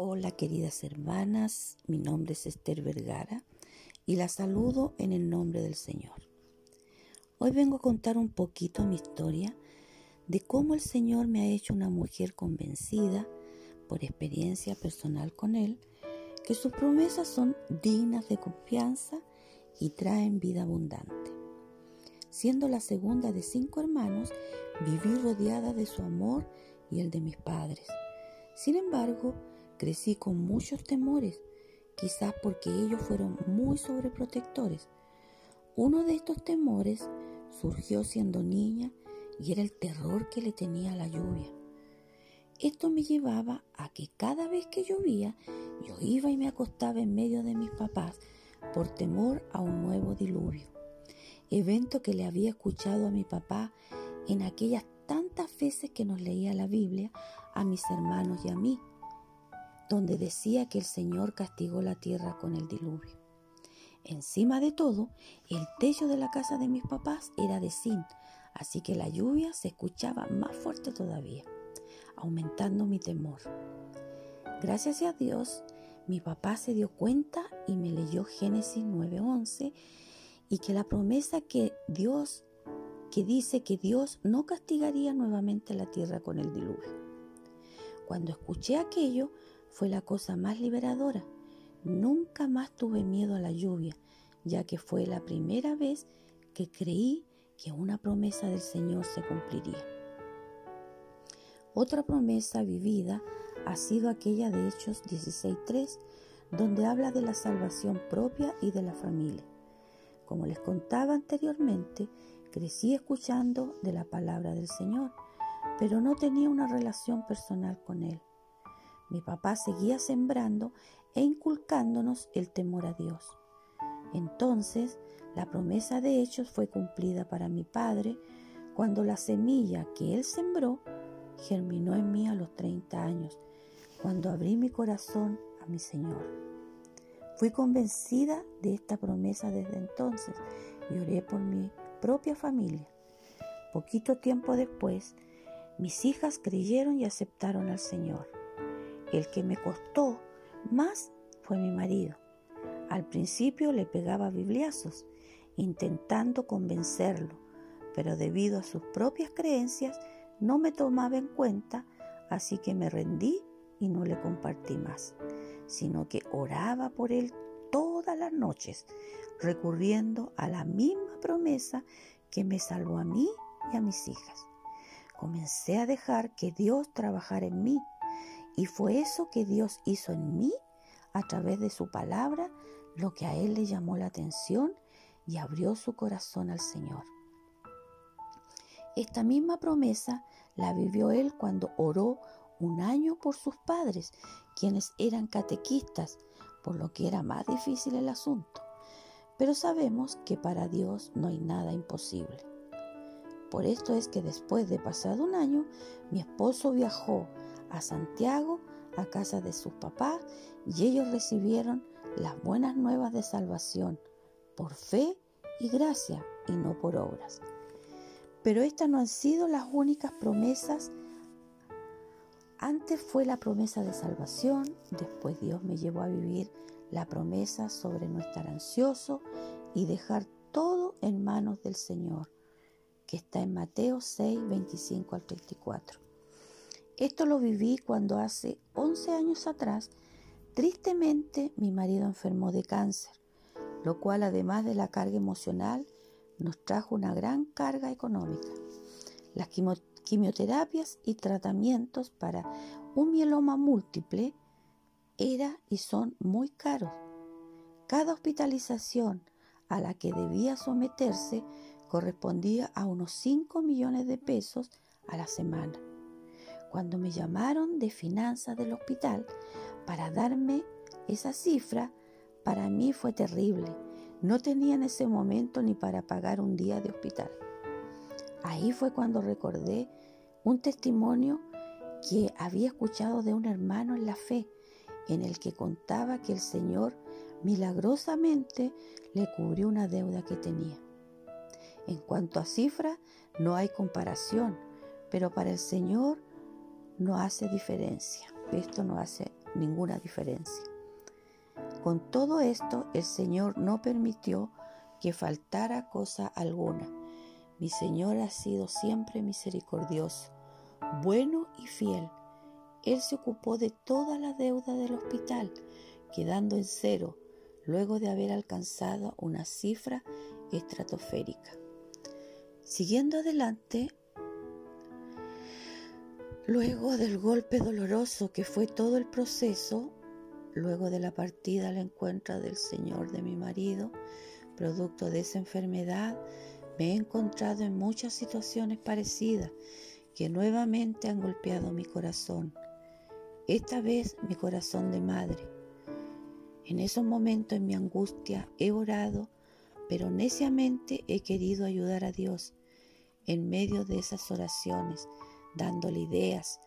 Hola queridas hermanas, mi nombre es Esther Vergara y la saludo en el nombre del Señor. Hoy vengo a contar un poquito mi historia de cómo el Señor me ha hecho una mujer convencida por experiencia personal con Él, que sus promesas son dignas de confianza y traen vida abundante. Siendo la segunda de cinco hermanos, viví rodeada de su amor y el de mis padres. Sin embargo, crecí con muchos temores, quizás porque ellos fueron muy sobreprotectores. Uno de estos temores surgió siendo niña y era el terror que le tenía la lluvia. Esto me llevaba a que cada vez que llovía yo iba y me acostaba en medio de mis papás por temor a un nuevo diluvio, evento que le había escuchado a mi papá en aquellas tantas veces que nos leía la Biblia a mis hermanos y a mí, donde decía que el Señor castigó la tierra con el diluvio. Encima de todo, el techo de la casa de mis papás era de zinc, así que la lluvia se escuchaba más fuerte todavía, aumentando mi temor. Gracias a Dios, mi papá se dio cuenta y me leyó Génesis 9:11 y que la promesa que Dios que dice que Dios no castigaría nuevamente la tierra con el diluvio. Cuando escuché aquello, fue la cosa más liberadora. Nunca más tuve miedo a la lluvia, ya que fue la primera vez que creí que una promesa del Señor se cumpliría. Otra promesa vivida ha sido aquella de Hechos 16.3, donde habla de la salvación propia y de la familia. Como les contaba anteriormente, crecí escuchando de la palabra del Señor, pero no tenía una relación personal con Él. Mi papá seguía sembrando e inculcándonos el temor a Dios. Entonces, la promesa de hechos fue cumplida para mi padre cuando la semilla que él sembró germinó en mí a los 30 años, cuando abrí mi corazón a mi Señor. Fui convencida de esta promesa desde entonces y oré por mi propia familia. Poquito tiempo después, mis hijas creyeron y aceptaron al Señor. El que me costó más fue mi marido. Al principio le pegaba bibliazos, intentando convencerlo, pero debido a sus propias creencias no me tomaba en cuenta, así que me rendí y no le compartí más, sino que oraba por él todas las noches, recurriendo a la misma promesa que me salvó a mí y a mis hijas. Comencé a dejar que Dios trabajara en mí y fue eso que Dios hizo en mí a través de su palabra, lo que a él le llamó la atención y abrió su corazón al Señor. Esta misma promesa la vivió él cuando oró un año por sus padres, quienes eran catequistas, por lo que era más difícil el asunto. Pero sabemos que para Dios no hay nada imposible. Por esto es que después de pasado un año, mi esposo viajó a Santiago, a casa de sus papás, y ellos recibieron las buenas nuevas de salvación por fe y gracia y no por obras. Pero estas no han sido las únicas promesas. Antes fue la promesa de salvación, después Dios me llevó a vivir la promesa sobre no estar ansioso y dejar todo en manos del Señor, que está en Mateo 6, 25 al 34. Esto lo viví cuando hace 11 años atrás, tristemente, mi marido enfermó de cáncer, lo cual además de la carga emocional, nos trajo una gran carga económica. Las quimioterapias y tratamientos para un mieloma múltiple era y son muy caros. Cada hospitalización a la que debía someterse correspondía a unos 5 millones de pesos a la semana. Cuando me llamaron de finanzas del hospital para darme esa cifra, para mí fue terrible. No tenía en ese momento ni para pagar un día de hospital. Ahí fue cuando recordé un testimonio que había escuchado de un hermano en la fe, en el que contaba que el Señor milagrosamente le cubrió una deuda que tenía. En cuanto a cifra, no hay comparación, pero para el Señor no hace diferencia. Esto no hace ninguna diferencia. Con todo esto, el Señor no permitió que faltara cosa alguna. Mi Señor ha sido siempre misericordioso, bueno y fiel. Él se ocupó de toda la deuda del hospital, quedando en cero luego de haber alcanzado una cifra estratosférica. Siguiendo adelante, luego del golpe doloroso que fue todo el proceso, luego de la partida al encuentro del Señor de mi marido, producto de esa enfermedad, me he encontrado en muchas situaciones parecidas que nuevamente han golpeado mi corazón. Esta vez mi corazón de madre. En esos momentos en mi angustia he orado, pero neciamente he querido ayudar a Dios en medio de esas oraciones, dándole ideas,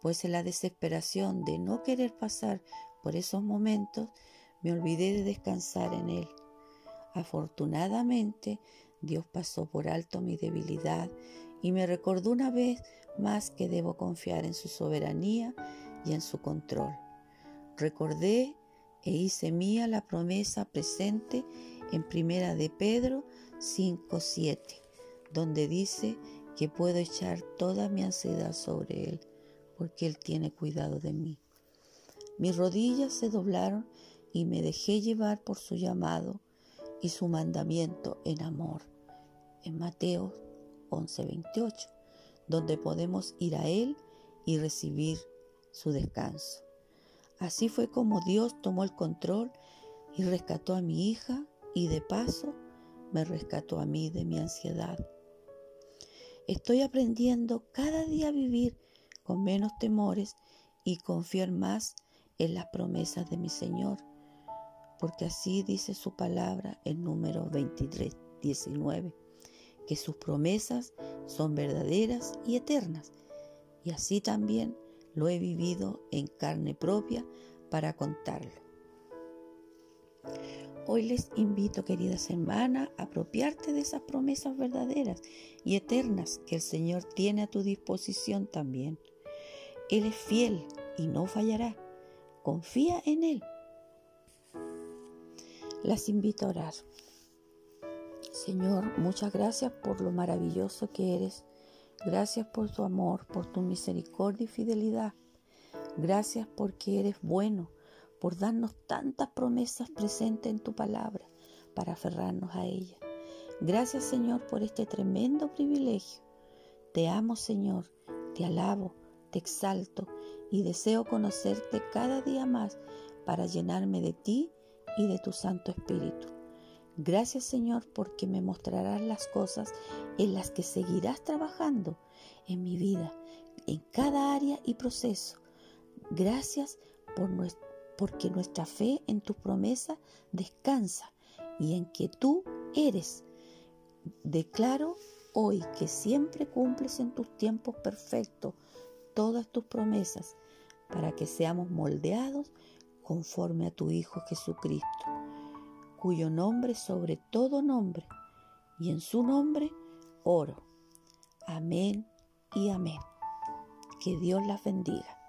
pues en la desesperación de no querer pasar por esos momentos, me olvidé de descansar en Él. Afortunadamente, Dios pasó por alto mi debilidad y me recordó una vez más que debo confiar en su soberanía y en su control. Recordé e hice mía la promesa presente en Primera de Pedro 5:7, donde dice que puedo echar toda mi ansiedad sobre él, porque él tiene cuidado de mí. Mis rodillas se doblaron y me dejé llevar por su llamado y su mandamiento en amor. En Mateo 11:28, donde podemos ir a Él y recibir su descanso. Así fue como Dios tomó el control y rescató a mi hija y de paso me rescató a mí de mi ansiedad. Estoy aprendiendo cada día a vivir con menos temores y confiar más en las promesas de mi Señor porque así dice su palabra en número 23, 19, que sus promesas son verdaderas y eternas. Y así también lo he vivido en carne propia para contarlo. Hoy les invito, queridas hermanas, a apropiarte de esas promesas verdaderas y eternas que el Señor tiene a tu disposición también. Él es fiel y no fallará. Confía en Él las invito a orar. Señor, muchas gracias por lo maravilloso que eres. Gracias por tu amor, por tu misericordia y fidelidad. Gracias porque eres bueno, por darnos tantas promesas presentes en tu palabra para aferrarnos a ella. Gracias Señor por este tremendo privilegio. Te amo Señor, te alabo, te exalto y deseo conocerte cada día más para llenarme de ti y de tu Santo Espíritu. Gracias Señor porque me mostrarás las cosas en las que seguirás trabajando en mi vida, en cada área y proceso. Gracias por porque nuestra fe en tu promesa descansa y en que tú eres. Declaro hoy que siempre cumples en tus tiempos perfectos todas tus promesas para que seamos moldeados conforme a tu Hijo Jesucristo, cuyo nombre sobre todo nombre, y en su nombre oro. Amén y amén. Que Dios las bendiga.